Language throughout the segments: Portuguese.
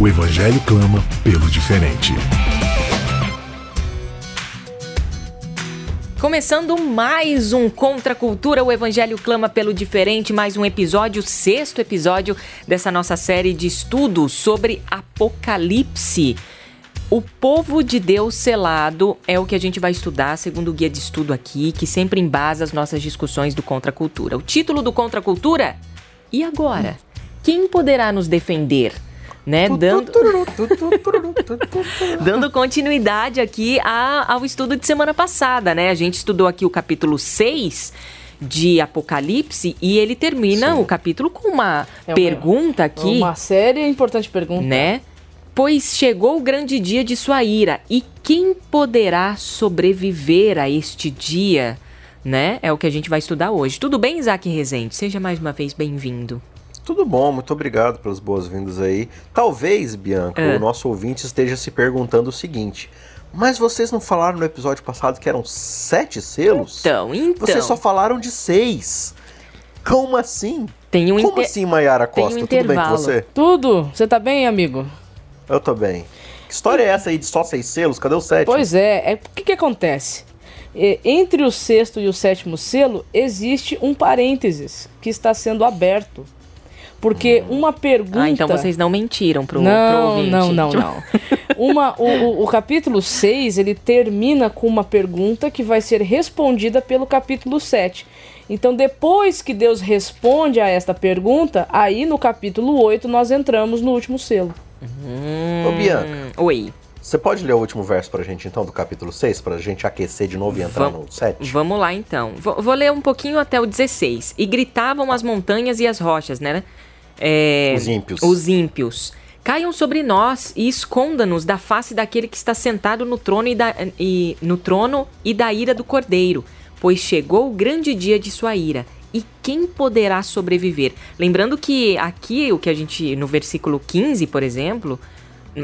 o Evangelho clama pelo diferente. Começando mais um Contra a Cultura, o Evangelho clama pelo diferente, mais um episódio, sexto episódio dessa nossa série de estudos sobre Apocalipse. O povo de Deus selado é o que a gente vai estudar, segundo o guia de estudo aqui, que sempre embasa as nossas discussões do Contra a Cultura. O título do Contra a Cultura? E agora? Quem poderá nos defender? Né? Dando, dando continuidade aqui a, ao estudo de semana passada, né? A gente estudou aqui o capítulo 6 de Apocalipse e ele termina Sim. o capítulo com uma é pergunta aqui. Uma séria e importante pergunta. Né? Pois chegou o grande dia de sua ira, e quem poderá sobreviver a este dia? Né? É o que a gente vai estudar hoje. Tudo bem, Isaac Rezende? Seja mais uma vez bem-vindo. Tudo bom, muito obrigado pelas boas-vindas aí. Talvez, Bianca, é. o nosso ouvinte esteja se perguntando o seguinte: mas vocês não falaram no episódio passado que eram sete selos? Então, então. Vocês só falaram de seis. Como assim? Tem um Como inter... assim, Mayara Costa? Um Tudo bem com você? Tudo. Você tá bem, amigo? Eu tô bem. Que história e... é essa aí de só seis selos? Cadê o sétimo? Pois é. é... O que que acontece? Entre o sexto e o sétimo selo existe um parênteses que está sendo aberto. Porque uma pergunta. Ah, então vocês não mentiram pro, não, pro ouvinte. Não, não, não. uma, o, o, o, capítulo 6 ele termina com uma pergunta que vai ser respondida pelo capítulo 7. Então, depois que Deus responde a esta pergunta, aí no capítulo 8 nós entramos no último selo. Hum, Ô, Bianca. Oi. Você pode ler o último verso pra gente, então, do capítulo 6, pra gente aquecer de novo e entrar no 7? Vamos lá, então. Vou, vou, ler um pouquinho até o 16. E gritavam as montanhas e as rochas, né? É, os ímpios. Os ímpios. Caiam sobre nós e esconda-nos da face daquele que está sentado no trono e, da, e, no trono e da ira do cordeiro, pois chegou o grande dia de sua ira. E quem poderá sobreviver? Lembrando que aqui, o que a gente, no versículo 15, por exemplo,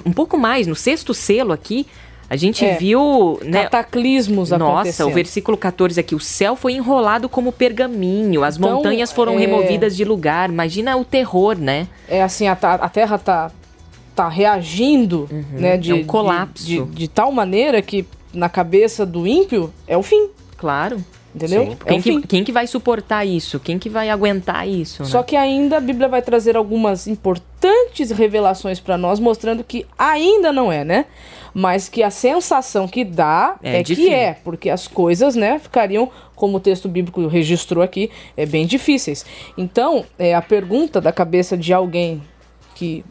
um pouco mais, no sexto selo aqui, a gente é, viu. Né, cataclismos Nossa, o versículo 14 aqui: o céu foi enrolado como pergaminho, as então, montanhas foram é... removidas de lugar. Imagina o terror, né? É assim, a, a terra tá, tá reagindo, uhum, né? De, é um colapso. De, de, de, tal maneira que na cabeça do ímpio é o fim. Claro. Entendeu? É quem, que, quem que vai suportar isso? Quem que vai aguentar isso? Né? Só que ainda a Bíblia vai trazer algumas importantes revelações para nós, mostrando que ainda não é, né? Mas que a sensação que dá é, é que é, porque as coisas, né, ficariam, como o texto bíblico registrou aqui, é bem difíceis. Então, é, a pergunta da cabeça de alguém que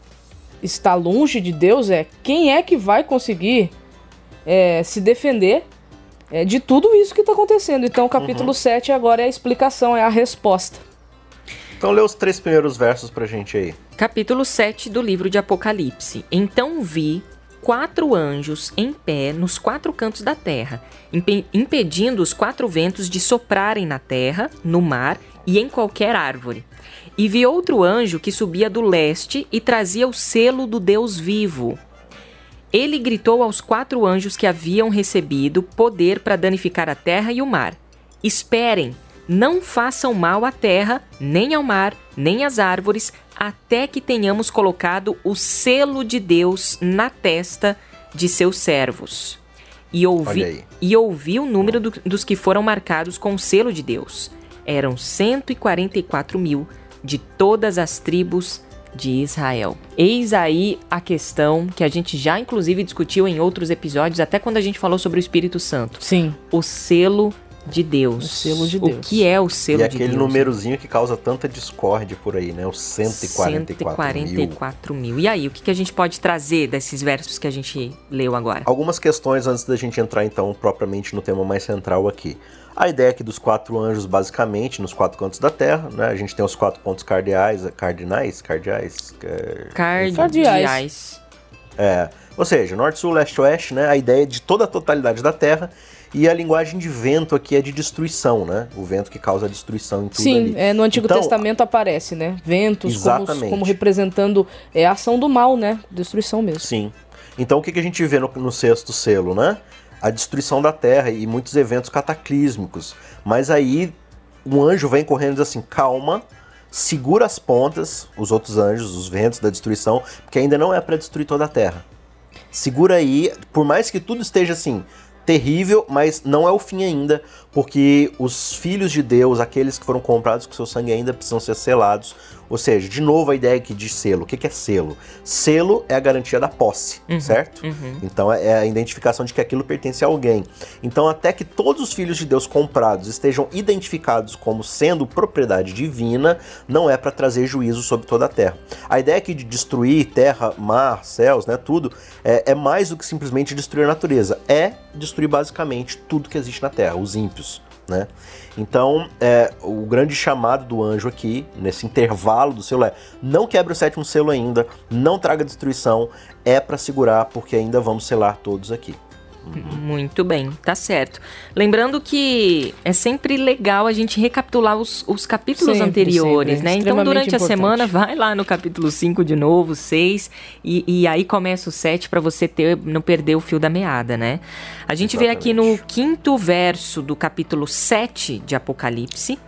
está longe de Deus é quem é que vai conseguir é, se defender é, de tudo isso que está acontecendo. Então, o capítulo uhum. 7 agora é a explicação, é a resposta. Então, lê os três primeiros versos pra gente aí. Capítulo 7 do livro de Apocalipse. Então vi quatro anjos em pé nos quatro cantos da terra, imp impedindo os quatro ventos de soprarem na terra, no mar e em qualquer árvore. E vi outro anjo que subia do leste e trazia o selo do Deus vivo, ele gritou aos quatro anjos que haviam recebido poder para danificar a terra e o mar: Esperem, não façam mal à terra, nem ao mar, nem às árvores, até que tenhamos colocado o selo de Deus na testa de seus servos. E ouvi, e ouvi o número do, dos que foram marcados com o selo de Deus. Eram 144 mil de todas as tribos de Israel. Eis aí a questão que a gente já inclusive discutiu em outros episódios, até quando a gente falou sobre o Espírito Santo. Sim. O selo de Deus. O selo de Deus. O que é o selo e de Deus? E aquele númerozinho que causa tanta discórdia por aí, né? Os 144, 144 mil. mil. E aí, o que, que a gente pode trazer desses versos que a gente leu agora? Algumas questões antes da gente entrar, então, propriamente no tema mais central aqui. A ideia aqui dos quatro anjos, basicamente, nos quatro cantos da Terra, né? A gente tem os quatro pontos cardeais, cardinais, cardeais... É... Cardeais. É, ou seja, norte, sul, leste, oeste, né? A ideia de toda a totalidade da Terra e a linguagem de vento aqui é de destruição, né? O vento que causa destruição em tudo Sim, ali. É, no Antigo então, Testamento aparece, né? Ventos como, como, representando é, a ação do mal, né? Destruição mesmo. Sim. Então o que, que a gente vê no, no sexto selo, né? A destruição da terra e muitos eventos cataclísmicos. Mas aí um anjo vem correndo e diz assim: calma, segura as pontas, os outros anjos, os ventos da destruição, porque ainda não é para destruir toda a terra. Segura aí, por mais que tudo esteja assim, terrível, mas não é o fim ainda, porque os filhos de Deus, aqueles que foram comprados com seu sangue, ainda precisam ser selados. Ou seja, de novo a ideia aqui de selo. O que é selo? Selo é a garantia da posse, uhum, certo? Uhum. Então é a identificação de que aquilo pertence a alguém. Então, até que todos os filhos de Deus comprados estejam identificados como sendo propriedade divina, não é para trazer juízo sobre toda a terra. A ideia aqui de destruir terra, mar, céus, né, tudo, é, é mais do que simplesmente destruir a natureza. É destruir basicamente tudo que existe na terra, os ímpios né? Então, é, o grande chamado do anjo aqui, nesse intervalo do selo, é não quebre o sétimo selo ainda, não traga destruição, é para segurar, porque ainda vamos selar todos aqui. Uhum. Muito bem, tá certo. Lembrando que é sempre legal a gente recapitular os, os capítulos sempre, anteriores, sempre. né? Então, durante importante. a semana, vai lá no capítulo 5 de novo, 6, e, e aí começa o 7 para você ter, não perder o fio da meada, né? A gente Exatamente. vê aqui no quinto verso do capítulo 7 de Apocalipse,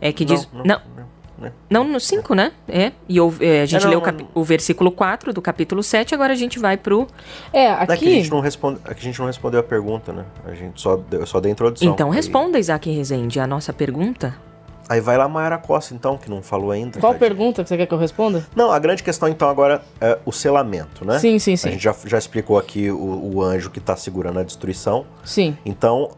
é que diz. Não, não, não né? Não, no 5, né? É. E é, a gente é, não, leu o, o, versículo 4 do capítulo 7, agora a gente vai pro. É, aqui. Aqui a gente não, responde, aqui a gente não respondeu a pergunta, né? A gente só deu, só deu a introdução. Então responda, Isaac Rezende, a nossa pergunta. Aí vai lá Mayara Costa, então, que não falou ainda. Qual pergunta que você quer que eu responda? Não, a grande questão, então, agora é o selamento, né? Sim, sim, sim. A gente já, já explicou aqui o, o anjo que está segurando a destruição. Sim. Então,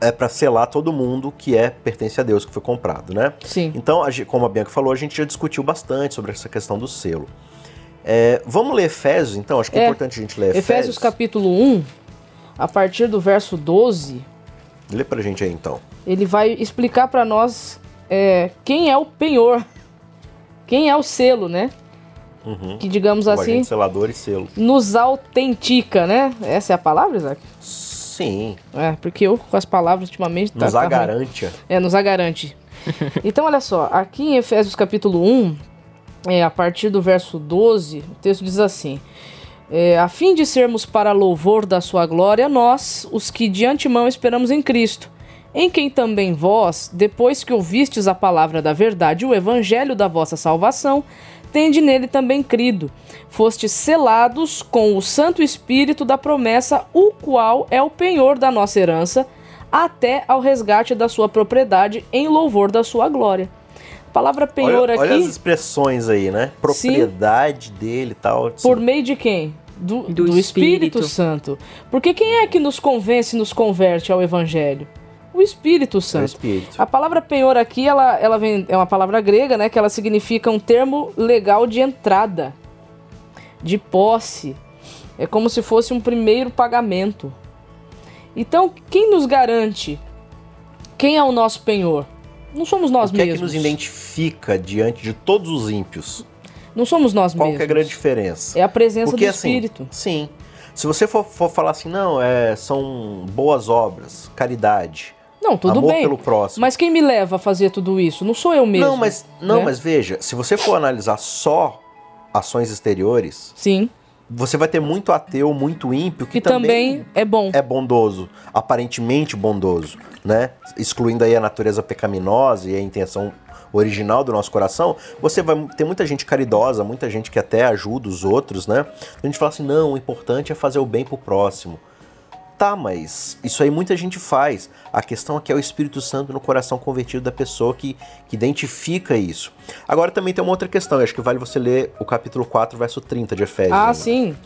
é para selar todo mundo que é pertence a Deus, que foi comprado, né? Sim. Então, como a Bianca falou, a gente já discutiu bastante sobre essa questão do selo. É, vamos ler Efésios, então? Acho que é, é importante a gente ler Efésios. Efésios capítulo 1, a partir do verso 12. Lê pra gente aí, então. Ele vai explicar para nós é, quem é o penhor, quem é o selo, né? Uhum. Que, digamos o assim, selador e selo. nos autentica, né? Essa é a palavra, Isaac? Sim. É, porque eu com as palavras ultimamente... Tá, nos tá, agarante. é, nos agarante. então, olha só, aqui em Efésios capítulo 1, é, a partir do verso 12, o texto diz assim... É, a fim de sermos para louvor da sua glória, nós, os que de antemão esperamos em Cristo, em quem também vós, depois que ouvistes a palavra da verdade, o evangelho da vossa salvação, tende nele também crido. Fostes selados com o Santo Espírito da promessa, o qual é o penhor da nossa herança, até ao resgate da sua propriedade, em louvor da sua glória. A palavra penhor olha, aqui. Olha as expressões aí, né? Propriedade sim, dele e tal. Por meio de quem? Do, do, do Espírito. Espírito Santo. Porque quem é que nos convence e nos converte ao Evangelho? o Espírito Santo. O Espírito. A palavra penhor aqui, ela, ela vem, é uma palavra grega, né? Que ela significa um termo legal de entrada, de posse. É como se fosse um primeiro pagamento. Então, quem nos garante? Quem é o nosso penhor? Não somos nós mesmos. O que mesmos. é que nos identifica diante de todos os ímpios? Não somos nós Qual mesmos. Qual é a grande diferença? É a presença Porque, do assim, Espírito. Sim. Se você for, for falar assim, não, é, são boas obras, caridade, não, tudo Amor bem. pelo próximo. Mas quem me leva a fazer tudo isso? Não sou eu mesmo. Não, mas não, né? mas veja, se você for analisar só ações exteriores, sim. Você vai ter muito ateu, muito ímpio que, que também, também é bom. É bondoso, aparentemente bondoso, né? Excluindo aí a natureza pecaminosa e a intenção original do nosso coração, você vai ter muita gente caridosa, muita gente que até ajuda os outros, né? A gente fala assim: "Não, o importante é fazer o bem pro próximo". Tá, mas isso aí muita gente faz. A questão aqui é o Espírito Santo no coração convertido da pessoa que, que identifica isso. Agora também tem uma outra questão, acho que vale você ler o capítulo 4, verso 30 de Efésios. Ah, sim.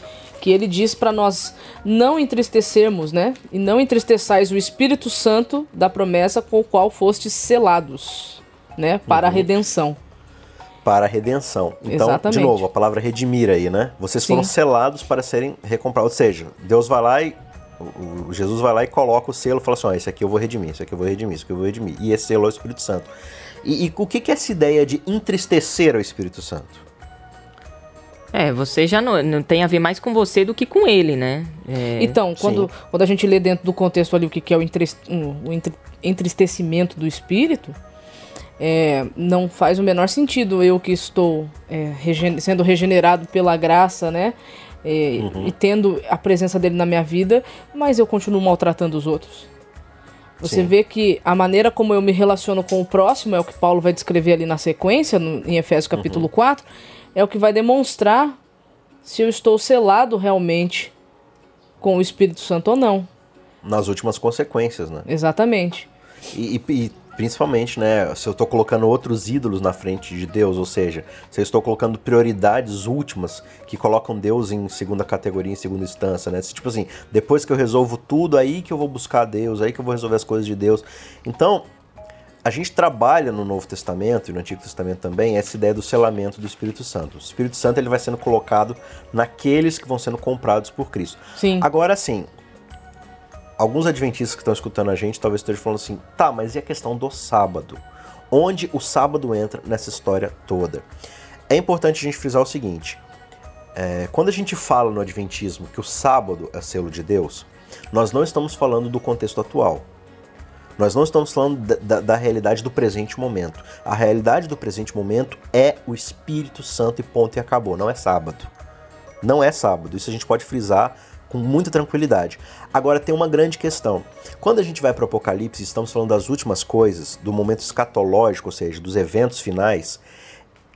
que ele diz para nós não entristecermos, né? E não entristeçais o Espírito Santo da promessa com o qual fostes selados, né? Para uhum. a redenção. Para a redenção. Então, Exatamente. de novo, a palavra redimir aí, né? Vocês Sim. foram selados para serem recomprados. Ou seja, Deus vai lá e o, Jesus vai lá e coloca o selo e fala assim: ó, esse aqui eu vou redimir, esse aqui eu vou redimir, esse aqui eu vou redimir. E esse selo é o Espírito Santo. E, e o que, que é essa ideia de entristecer o Espírito Santo? É, você já não, não tem a ver mais com você do que com ele, né? É, então, quando, quando a gente lê dentro do contexto ali o que, que é o, o entristecimento do espírito, é, não faz o menor sentido eu que estou é, regen sendo regenerado pela graça, né? É, uhum. E tendo a presença dele na minha vida, mas eu continuo maltratando os outros. Você Sim. vê que a maneira como eu me relaciono com o próximo é o que Paulo vai descrever ali na sequência, no, em Efésios capítulo uhum. 4 é o que vai demonstrar se eu estou selado realmente com o Espírito Santo ou não. Nas últimas consequências, né? Exatamente. E, e, e principalmente, né, se eu estou colocando outros ídolos na frente de Deus, ou seja, se eu estou colocando prioridades últimas que colocam Deus em segunda categoria, em segunda instância, né? Tipo assim, depois que eu resolvo tudo, aí que eu vou buscar Deus, aí que eu vou resolver as coisas de Deus. Então, a gente trabalha no Novo Testamento e no Antigo Testamento também essa ideia do selamento do Espírito Santo. O Espírito Santo ele vai sendo colocado naqueles que vão sendo comprados por Cristo. Sim. Agora sim, alguns adventistas que estão escutando a gente talvez estejam falando assim: tá, mas e a questão do sábado? Onde o sábado entra nessa história toda? É importante a gente frisar o seguinte: é, quando a gente fala no Adventismo que o sábado é selo de Deus, nós não estamos falando do contexto atual. Nós não estamos falando da, da, da, realidade do presente momento. A realidade do presente momento é o Espírito Santo e ponto e acabou. Não é sábado. Não é sábado. Isso a gente pode frisar com muita tranquilidade. Agora tem uma grande questão. Quando a gente vai para o Apocalipse, estamos falando das últimas coisas, do momento escatológico, ou seja, dos eventos finais,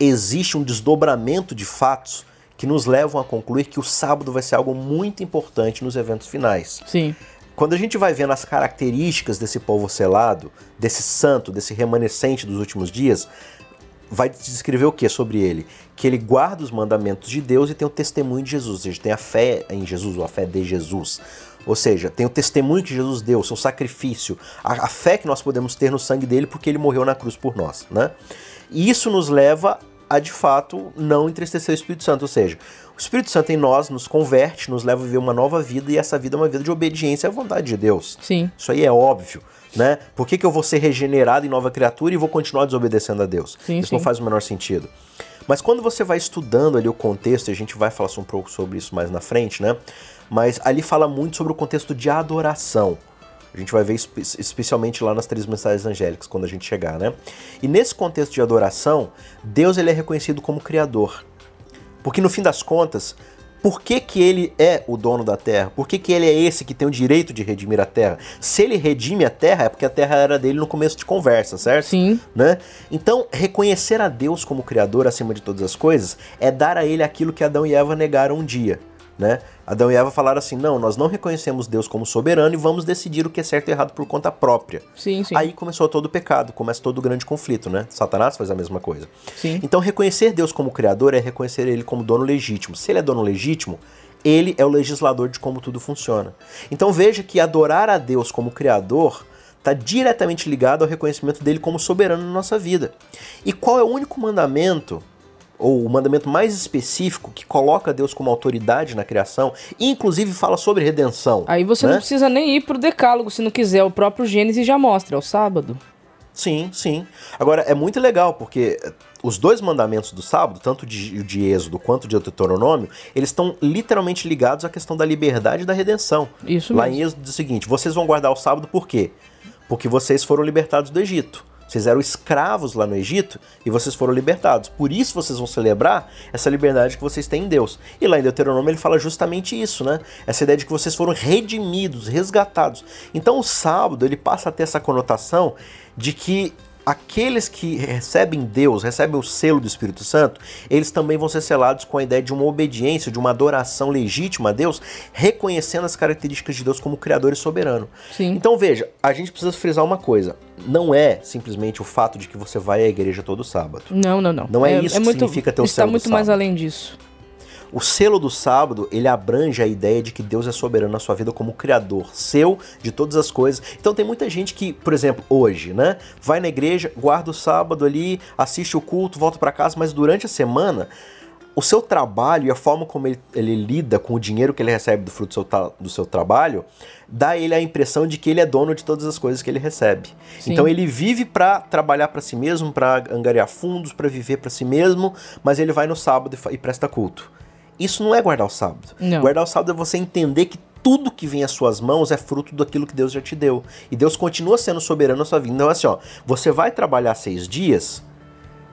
existe um desdobramento de fatos que nos levam a concluir que o sábado vai ser algo muito importante nos eventos finais. Sim. Quando a gente vai vendo as características desse povo selado, desse santo, desse remanescente dos últimos dias, vai descrever o que sobre ele? Que ele guarda os mandamentos de Deus e tem o testemunho de Jesus, ou seja, tem a fé em Jesus, ou a fé de Jesus. Ou seja, tem o testemunho que Jesus deu, o seu sacrifício, a, a fé que nós podemos ter no sangue dele porque ele morreu na cruz por nós, né? E isso nos leva a de fato não entristecer o Espírito Santo, ou seja, o Espírito Santo em nós nos converte, nos leva a viver uma nova vida e essa vida é uma vida de obediência à vontade de Deus. Sim. Isso aí é óbvio, né? Por que, que eu vou ser regenerado em nova criatura e vou continuar desobedecendo a Deus? Sim, isso sim. não faz o menor sentido. Mas quando você vai estudando ali o contexto, e a gente vai falar um pouco sobre isso mais na frente, né? Mas ali fala muito sobre o contexto de adoração. A gente vai ver espe especialmente lá nas três mensagens angélicas quando a gente chegar, né? E nesse contexto de adoração, Deus ele é reconhecido como criador. Porque no fim das contas, por que, que ele é o dono da terra? Por que, que ele é esse que tem o direito de redimir a terra? Se ele redime a terra, é porque a terra era dele no começo de conversa, certo? Sim. Né? Então, reconhecer a Deus como Criador acima de todas as coisas é dar a ele aquilo que Adão e Eva negaram um dia né? Adão e Eva falaram assim: não, nós não reconhecemos Deus como soberano e vamos decidir o que é certo e errado por conta própria. Sim, sim. Aí começou todo o pecado, começa todo o grande conflito, né? Satanás faz a mesma coisa. Sim. Então, reconhecer Deus como criador é reconhecer ele como dono legítimo. Se ele é dono legítimo, ele é o legislador de como tudo funciona. Então, veja que adorar a Deus como criador está diretamente ligado ao reconhecimento dele como soberano na nossa vida. E qual é o único mandamento ou o mandamento mais específico que coloca Deus como autoridade na criação, e inclusive fala sobre redenção. Aí você né? não precisa nem ir pro decálogo se não quiser, o próprio Gênesis já mostra, é o sábado. Sim, sim. Agora, é muito legal, porque os dois mandamentos do sábado, tanto de, de Êxodo quanto de Deuteronômio, eles estão literalmente ligados à questão da liberdade e da redenção. Isso Lá mesmo. em Êxodo diz o seguinte, vocês vão guardar o sábado por quê? Porque vocês foram libertados do Egito. Vocês eram escravos lá no Egito e vocês foram libertados. Por isso vocês vão celebrar essa liberdade que vocês têm em Deus. E lá em Deuteronômio ele fala justamente isso, né? Essa ideia de que vocês foram redimidos, resgatados. Então o sábado ele passa a ter essa conotação de que aqueles que recebem Deus, recebem o selo do Espírito Santo, eles também vão ser selados com a ideia de uma obediência, de uma adoração legítima a Deus, reconhecendo as características de Deus como Criador e soberano. Sim. Então veja, a gente precisa frisar uma coisa: não é simplesmente o fato de que você vai à igreja todo sábado. Não, não, não. Não é, é isso é que muito, significa ter o está selo muito do mais além disso. O selo do sábado, ele abrange a ideia de que Deus é soberano na sua vida como criador seu de todas as coisas. Então tem muita gente que, por exemplo, hoje, né, vai na igreja, guarda o sábado ali, assiste o culto, volta para casa, mas durante a semana o seu trabalho e a forma como ele, ele, lida com o dinheiro que ele recebe do fruto do seu, do seu, trabalho dá ele a impressão de que ele é dono de todas as coisas que ele recebe. Sim. Então ele vive para trabalhar para si mesmo, para angariar fundos, para viver para si mesmo, mas ele vai no sábado e, e presta culto. Isso não é guardar o sábado. Não. Guardar o sábado é você entender que tudo que vem às suas mãos é fruto daquilo que Deus já te deu. E Deus continua sendo soberano na sua vida. Então, assim, ó, você vai trabalhar seis dias,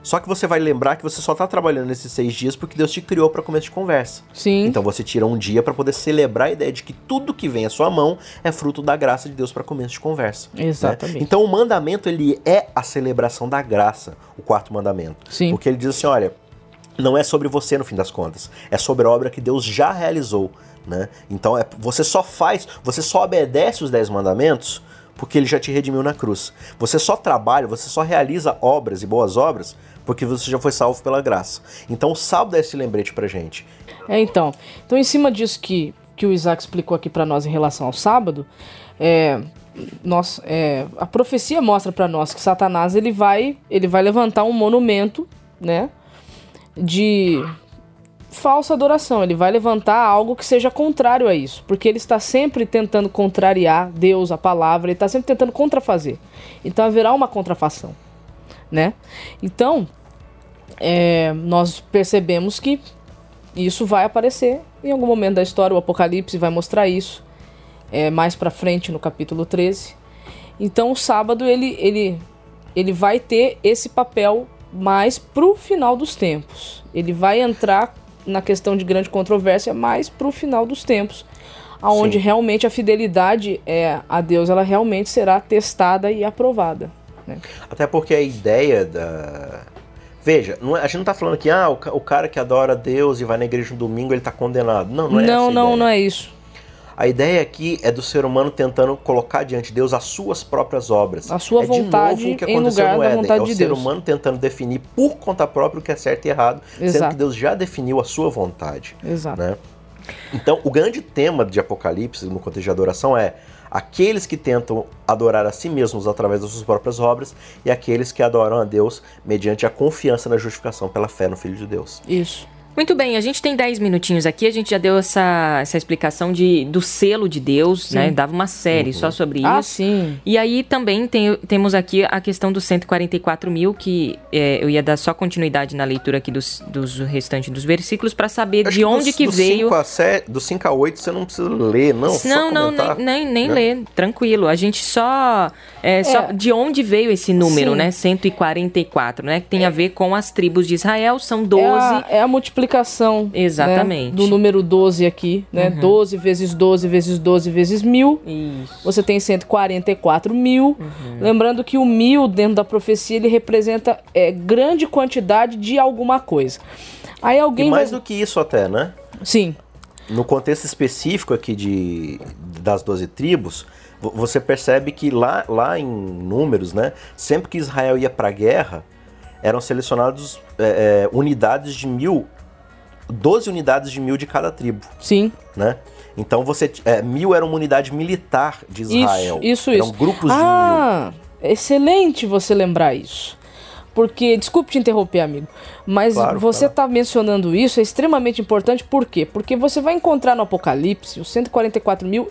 só que você vai lembrar que você só está trabalhando nesses seis dias porque Deus te criou para começo de conversa. Sim. Então você tira um dia para poder celebrar a ideia de que tudo que vem à sua mão é fruto da graça de Deus para começo de conversa. Né? Exatamente. Né? Então o mandamento ele é a celebração da graça, o quarto mandamento. Sim. Porque ele diz assim, olha, não é sobre você no fim das contas, é sobre a obra que Deus já realizou. Né? Então é, você só faz, você só obedece os dez mandamentos porque ele já te redimiu na cruz. Você só trabalha, você só realiza obras e boas obras porque você já foi salvo pela graça. Então o sábado é esse lembrete pra gente. É, então. Então, em cima disso que, que o Isaac explicou aqui para nós em relação ao sábado, é, nós, é, a profecia mostra para nós que Satanás ele vai, ele vai levantar um monumento, né, de falsa adoração. Ele vai levantar algo que seja contrário a isso, porque ele está sempre tentando contrariar Deus, a palavra, ele está sempre tentando contrafazer. Então haverá uma contrafação, né? Então é, nós percebemos que isso vai aparecer em algum momento da história. O Apocalipse vai mostrar isso é, mais para frente no capítulo 13. Então o sábado ele, ele, ele vai ter esse papel mais pro final dos tempos. Ele vai entrar na questão de grande controvérsia mais pro final dos tempos, aonde Sim. realmente a fidelidade é, a Deus ela realmente será testada e aprovada. Né? Até porque a ideia da Veja, não, é, a gente não está falando que ah, o, o, cara que adora Deus e vai na igreja no domingo ele está condenado. Não, não é Não, não, não é isso. A ideia aqui é do ser humano tentando colocar diante de Deus as suas próprias obras. A sua é vontade de novo o que aconteceu no Éden. É o ser Deus. humano tentando definir por conta própria o que é certo e errado, Exato. sendo que Deus já definiu a sua vontade. Exato. Né? Então, o grande tema de Apocalipse no contexto de adoração é aqueles que tentam adorar a si mesmos através das suas próprias obras e aqueles que adoram a Deus mediante a confiança na justificação pela fé no Filho de Deus. Isso. Muito bem, a gente tem 10 minutinhos aqui, a gente já deu essa, essa explicação de, do selo de Deus, sim. né? Dava uma série uhum. só sobre ah, isso. sim. E aí também tem, temos aqui a questão dos 144 mil, que é, eu ia dar só continuidade na leitura aqui dos, dos restantes dos versículos para saber de onde dos, que veio. 5 a 7, do 5 a 8 você não precisa ler, não. Não, não, nem, nem, nem né? ler, tranquilo. A gente só, é, é. só. De onde veio esse número, sim. né? 144, né? Que tem a ver com as tribos de Israel, são 12. É a, é a multiplicação multiplicação né, Exatamente. Né, do número 12 aqui, né? Uhum. 12 vezes 12 vezes 12 vezes mil. Isso. Você tem 144 mil. Uhum. Lembrando que o mil dentro da profecia ele representa é, grande quantidade de alguma coisa. Aí alguém e mais vai... do que isso até, né? Sim. No contexto específico aqui de, das 12 tribos, você percebe que lá, lá em números, né? Sempre que Israel ia para a guerra, eram selecionados é, é, unidades de mil 12 unidades de mil de cada tribo. Sim. Né? Então você. É, mil era uma unidade militar de Israel. Isso, isso. Eram isso. grupos ah, de mil. Ah, excelente você lembrar isso. Porque, desculpe te interromper, amigo, mas claro, você está mencionando isso, é extremamente importante, por quê? Porque você vai encontrar no Apocalipse os 144 mil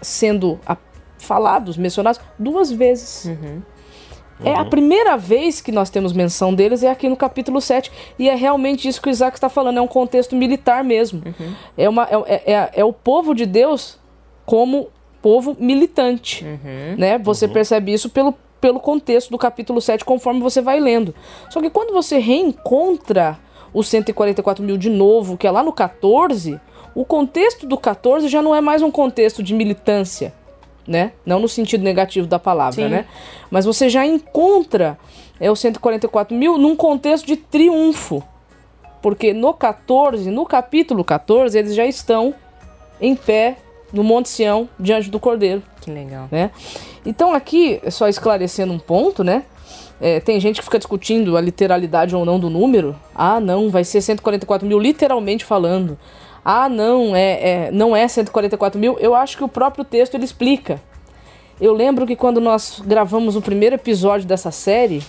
sendo a, falados, mencionados, duas vezes. Uhum. É a primeira vez que nós temos menção deles é aqui no capítulo 7. E é realmente isso que o Isaac está falando, é um contexto militar mesmo. Uhum. É, uma, é, é, é, é, o povo de Deus como povo militante. Uhum. Né? Você uhum. percebe isso pelo, pelo contexto do capítulo 7, conforme você vai lendo. Só que quando você reencontra os 144 mil de novo, que é lá no 14, o contexto do 14 já não é mais um contexto de militância né? Não no sentido negativo da palavra, Sim. né? Mas você já encontra é, os 144 mil num contexto de triunfo. Porque no 14, no capítulo 14, eles já estão em pé no Monte Sião, diante do Cordeiro. Que legal. Né? Então aqui, só esclarecendo um ponto, né? É, tem gente que fica discutindo a literalidade ou não do número. Ah, não, vai ser 144 mil, literalmente falando. Ah, não, é, é, não é 144 mil. Eu acho que o próprio texto ele explica. Eu lembro que quando nós gravamos o primeiro episódio dessa série,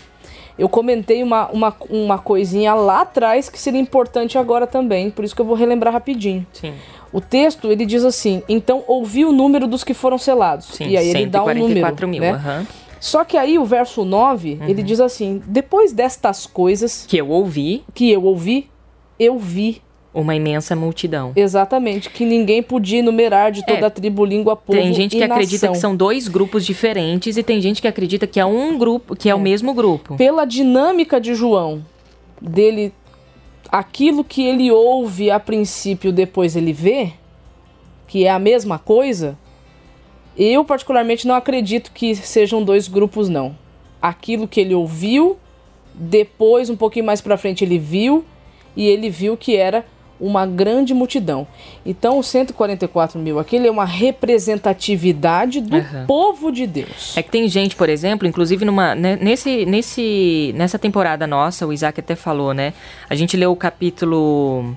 eu comentei uma, uma, uma coisinha lá atrás que seria importante agora também, por isso que eu vou relembrar rapidinho. Sim. O texto ele diz assim: então ouvi o número dos que foram selados. Sim, e aí ele dá um número. Mil, né? Uhum. Só que aí o verso 9, uhum. ele diz assim: depois destas coisas que eu ouvi, que eu ouvi, eu vi uma imensa multidão. Exatamente, que ninguém podia enumerar de toda é, a tribo, língua, povo Tem gente que acredita que são dois grupos diferentes e tem gente que acredita que é um grupo, que é, é o mesmo grupo. Pela dinâmica de João, dele aquilo que ele ouve a princípio, depois ele vê, que é a mesma coisa, eu particularmente não acredito que sejam dois grupos não. Aquilo que ele ouviu, depois um pouquinho mais para frente ele viu e ele viu que era uma grande multidão. Então, os 144 mil aquele é uma representatividade do uhum. povo de Deus. É que tem gente, por exemplo, inclusive numa, né, nesse, nesse, nessa temporada nossa, o Isaac até falou, né? A gente leu o capítulo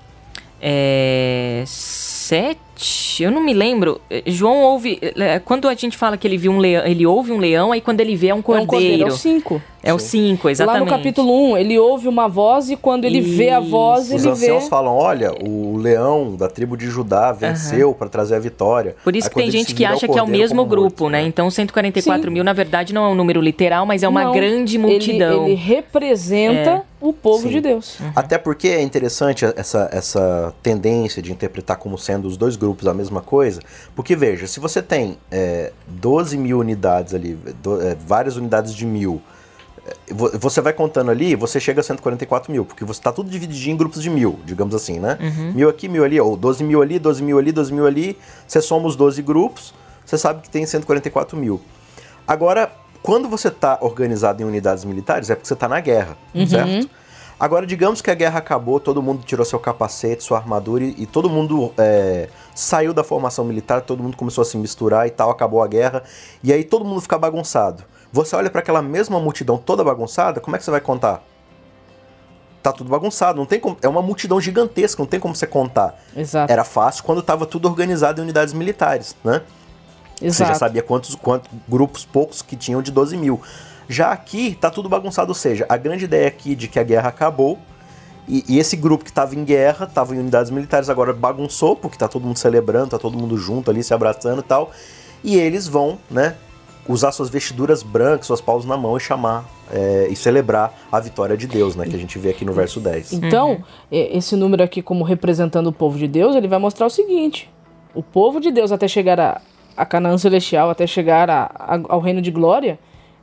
é, 7 eu não me lembro. João ouve. Eh, quando a gente fala que ele viu um leão, ele ouve um leão, aí quando ele vê é um cordeiro. É, um cordeiro, é o 5. É o 5, exatamente. Lá no capítulo 1, um, ele ouve uma voz e quando ele Isso. vê a voz, Os ele vê. Os anciãos falam: olha, o leão da tribo de Judá venceu uhum. para trazer a vitória. Por isso aí, que tem gente que acha que é o mesmo grupo, morto, né? né? Então 144 Sim. mil, na verdade, não é um número literal, mas é uma não, grande multidão. Ele, ele representa. É o povo Sim. de Deus. Uhum. Até porque é interessante essa, essa tendência de interpretar como sendo os dois grupos a mesma coisa, porque veja, se você tem é, 12 mil unidades ali, do, é, várias unidades de mil, você vai contando ali, você chega a 144 mil, porque você está tudo dividido em grupos de mil, digamos assim, né? Uhum. Mil aqui, mil ali, ou 12 mil ali, 12 mil ali, 12 mil ali, você soma os 12 grupos, você sabe que tem 144 mil. Agora, quando você está organizado em unidades militares, é porque você está na guerra, uhum. certo? Agora, digamos que a guerra acabou, todo mundo tirou seu capacete, sua armadura e, e todo mundo é, saiu da formação militar, todo mundo começou a se misturar e tal, acabou a guerra, e aí todo mundo fica bagunçado. Você olha para aquela mesma multidão toda bagunçada, como é que você vai contar? Tá tudo bagunçado, não tem como, é uma multidão gigantesca, não tem como você contar. Exato. Era fácil quando estava tudo organizado em unidades militares, né? Exato. Você já sabia quantos, quantos grupos poucos que tinham de 12 mil. Já aqui tá tudo bagunçado, ou seja, a grande ideia aqui de que a guerra acabou e, e esse grupo que estava em guerra, estava em unidades militares, agora bagunçou, porque tá todo mundo celebrando, tá todo mundo junto ali, se abraçando e tal. E eles vão, né, usar suas vestiduras brancas, suas paus na mão e chamar é, e celebrar a vitória de Deus, né? Que a gente vê aqui no verso 10. Então, uhum. esse número aqui, como representando o povo de Deus, ele vai mostrar o seguinte: o povo de Deus, até chegar a, a Canaã Celestial, até chegar a, a, ao reino de glória,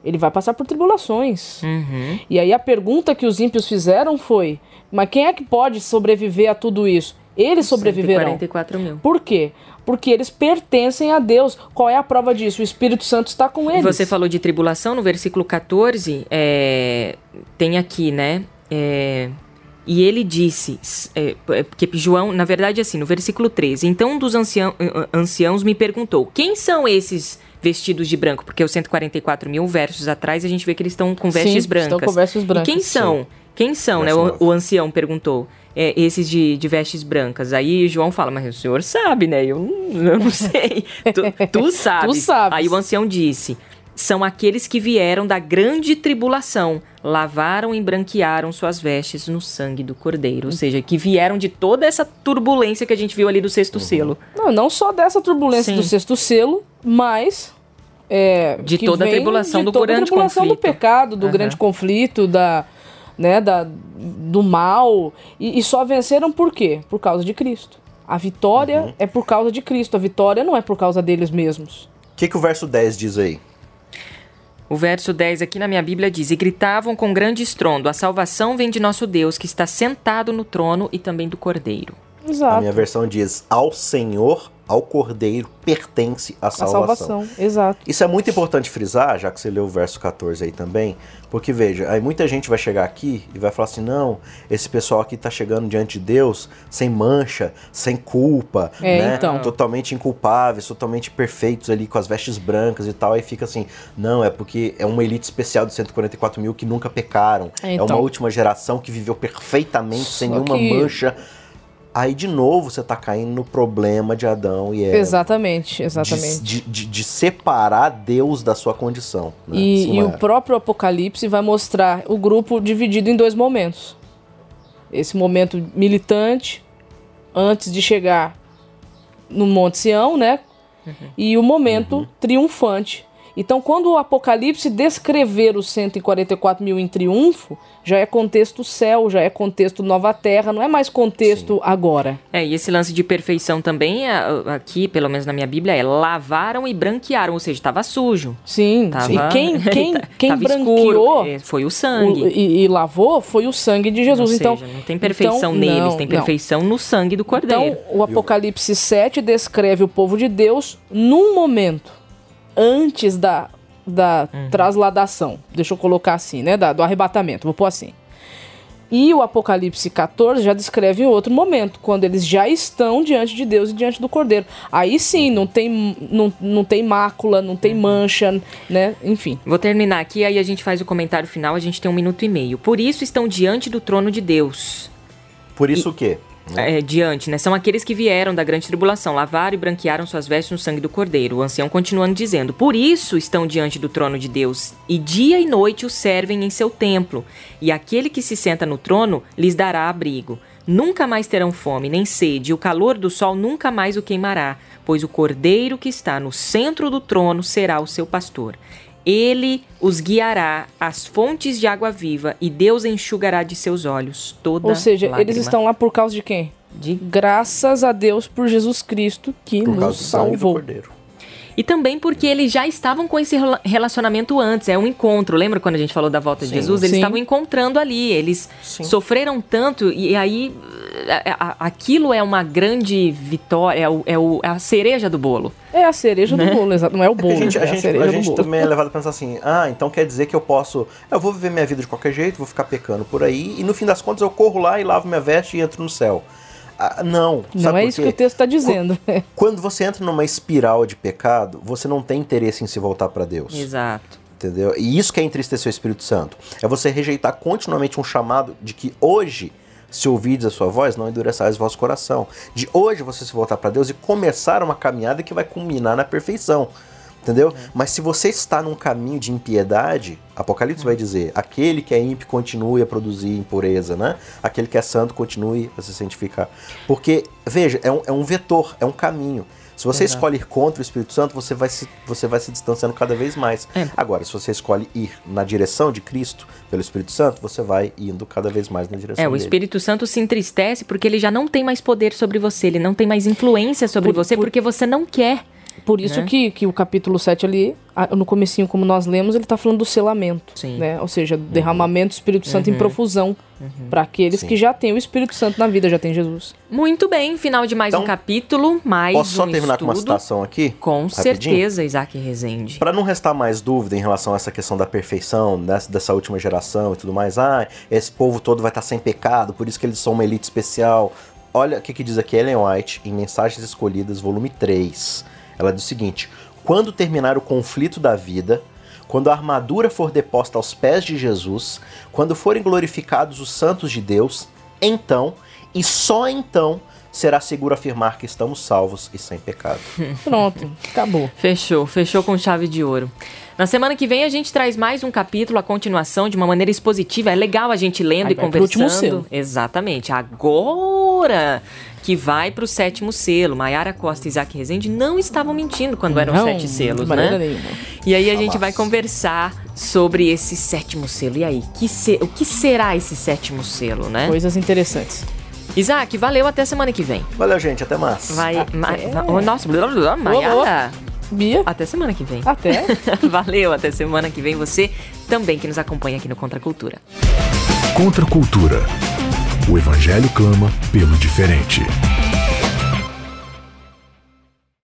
ele vai passar por tribulações. Uhum. E aí a pergunta que os ímpios fizeram foi: mas quem é que pode sobreviver a tudo isso? Eles sobreviverão. 144 mil. Por quê? porque eles pertencem a Deus. Qual é a prova disso? O Espírito Santo está com eles. Você falou de tribulação no versículo 14, é, tem aqui, né? É, e ele disse, é, porque João, na verdade, assim, no versículo 13: Então um dos ancião, anciãos me perguntou: Quem são esses vestidos de branco? Porque os 144 mil versos atrás a gente vê que eles estão com vestes Sim, brancas. Estão com vestes brancas. E quem são? Sim. Quem são, né? O, o, ancião perguntou é, esses de, de, vestes brancas. Aí João fala, mas o senhor sabe, né? Eu, eu não sei. tu, tu sabes. Tu sabes. Aí o ancião disse, são aqueles que vieram da grande tribulação, lavaram e branquearam suas vestes no sangue do cordeiro. Ou seja, que vieram de toda essa turbulência que a gente viu ali do sexto uhum. selo. Não, não só dessa turbulência Sim. do sexto selo, mas é, de toda a tribulação de do toda grande a tribulação conflito. do pecado, do uhum. grande conflito, da, né, da, do mal. E, e, só venceram por quê? Por causa de Cristo. A vitória uhum. é por causa de Cristo, a vitória não é por causa deles mesmos. O que, que o verso 10 diz aí? O verso 10 aqui na minha Bíblia diz: E gritavam com grande estrondo: A salvação vem de nosso Deus, que está sentado no trono e também do cordeiro. Exato. A minha versão diz: Ao Senhor ao cordeiro pertence a salvação. A salvação, exato. Isso é muito importante frisar, já que você leu o verso 14 aí também, porque veja, aí muita gente vai chegar aqui e vai falar assim: não, esse pessoal aqui está chegando diante de Deus sem mancha, sem culpa, é, né? Então. Totalmente inculpáveis, totalmente perfeitos ali, com as vestes brancas e tal. Aí fica assim: não, é porque é uma elite especial de 144 mil que nunca pecaram. É, então. é uma última geração que viveu perfeitamente, Só sem nenhuma que... mancha Aí de novo você tá caindo no problema de Adão e Eva. Exatamente, exatamente. De, de, de separar Deus da sua condição. Né? E, e o próprio Apocalipse vai mostrar o grupo dividido em dois momentos. Esse momento militante, antes de chegar no Monte Sião, né? Uhum. E o momento uhum. triunfante, então, quando o Apocalipse descrever os 144 mil em triunfo, já é contexto céu, já é contexto nova terra, não é mais contexto Sim. agora. É, e esse lance de perfeição também, é, aqui, pelo menos na minha Bíblia, é lavaram e branquearam, ou seja, estava sujo. Sim, tava, Sim. quem, quem, quem branqueou é, foi o sangue. O, e, e, lavou foi o sangue de Jesus. Ou então, seja, não tem perfeição então, neles, não, tem perfeição não. no sangue do Cordeiro. Então, o Apocalipse 7 descreve o povo de Deus num momento antes da, da uhum. trasladação. Deixa eu colocar assim, né? Da, do arrebatamento, vou pôr assim. E o Apocalipse 14 já descreve outro momento, quando eles já estão diante de Deus e diante do Cordeiro. Aí sim, não tem, não, não tem mácula, não tem uhum. mancha, né? Enfim. Vou terminar aqui, aí a gente faz o comentário final, a gente tem um minuto e meio. Por isso estão diante do trono de Deus. Por isso e... o quê? É, diante, né? São aqueles que vieram da grande tribulação, lavaram e branquearam suas vestes no sangue do Cordeiro. O ancião continuando dizendo: Por isso estão diante do trono de Deus, e dia e noite o servem em seu templo, e aquele que se senta no trono lhes dará abrigo. Nunca mais terão fome nem sede, e o calor do sol nunca mais o queimará, pois o cordeiro que está no centro do trono será o seu pastor. Ele os guiará às fontes de água viva e Deus enxugará de seus olhos toda Ou seja, lágrima. eles estão lá por causa de quem? De graças a Deus por Jesus Cristo que por nos salvou. E também porque eles já estavam com esse relacionamento antes, é um encontro. Lembra quando a gente falou da volta sim, de Jesus? Eles sim. estavam encontrando ali, eles sim. sofreram tanto e aí aquilo é uma grande vitória, é, o, é, o, é a cereja do bolo. É a cereja né? do bolo, exato. Não é o bolo. É a gente, é a gente, a gente também é levado a pensar assim: ah, então quer dizer que eu posso. Eu vou viver minha vida de qualquer jeito, vou ficar pecando por aí, e no fim das contas eu corro lá e lavo minha veste e entro no céu. Ah, não. Não é isso que o texto está dizendo. Quando você entra numa espiral de pecado, você não tem interesse em se voltar para Deus. Exato. Entendeu? E isso que é entristecer o Espírito Santo. É você rejeitar continuamente um chamado de que hoje se ouvides a sua voz, não endureçais o vosso coração. De hoje você se voltar para Deus e começar uma caminhada que vai culminar na perfeição. Entendeu? É. Mas se você está num caminho de impiedade, Apocalipse vai dizer: aquele que é ímpio continue a produzir impureza, né? Aquele que é santo continue a se santificar. Porque, veja, é um, é um vetor, é um caminho. Se você Exato. escolhe ir contra o Espírito Santo, você vai se, você vai se distanciando cada vez mais. É. Agora, se você escolhe ir na direção de Cristo, pelo Espírito Santo, você vai indo cada vez mais na direção É, o dele. Espírito Santo se entristece porque ele já não tem mais poder sobre você, ele não tem mais influência sobre por, você por... porque você não quer. Por isso né? que, que o capítulo 7 ali, no comecinho, como nós lemos, ele está falando do selamento. Sim. Né? Ou seja, derramamento do Espírito Santo uhum. em profusão. Uhum. Para aqueles Sim. que já têm o Espírito Santo na vida, já tem Jesus. Muito bem, final de mais então, um capítulo, mais Posso só um terminar estudo. com uma citação aqui? Com rapidinho? certeza, Isaac Rezende. Para não restar mais dúvida em relação a essa questão da perfeição, dessa, dessa última geração e tudo mais, ah, esse povo todo vai estar sem pecado, por isso que eles são uma elite especial. Olha o que, que diz aqui Ellen White em Mensagens Escolhidas, volume 3. Ela diz o seguinte: quando terminar o conflito da vida, quando a armadura for deposta aos pés de Jesus, quando forem glorificados os santos de Deus, então, e só então, será seguro afirmar que estamos salvos e sem pecado. Pronto, acabou. Fechou, fechou com chave de ouro. Na semana que vem a gente traz mais um capítulo, a continuação, de uma maneira expositiva. É legal a gente lendo Aí e conversando. Último selo. Exatamente. Agora que vai para o sétimo selo. Maiara Costa e Isaac Rezende não estavam mentindo quando eram não, sete selos, né? Nenhuma. E aí a gente vai conversar sobre esse sétimo selo. E aí, que se... o que será esse sétimo selo, né? Coisas interessantes. Isaac, valeu até semana que vem. Valeu, gente, até mais. Vai, até. Ma... nossa, blá, blá, blá, Maiara. Bia. Até semana que vem. Até. valeu, até semana que vem. Você também que nos acompanha aqui no Contra Cultura. Contra Cultura. O Evangelho clama pelo diferente.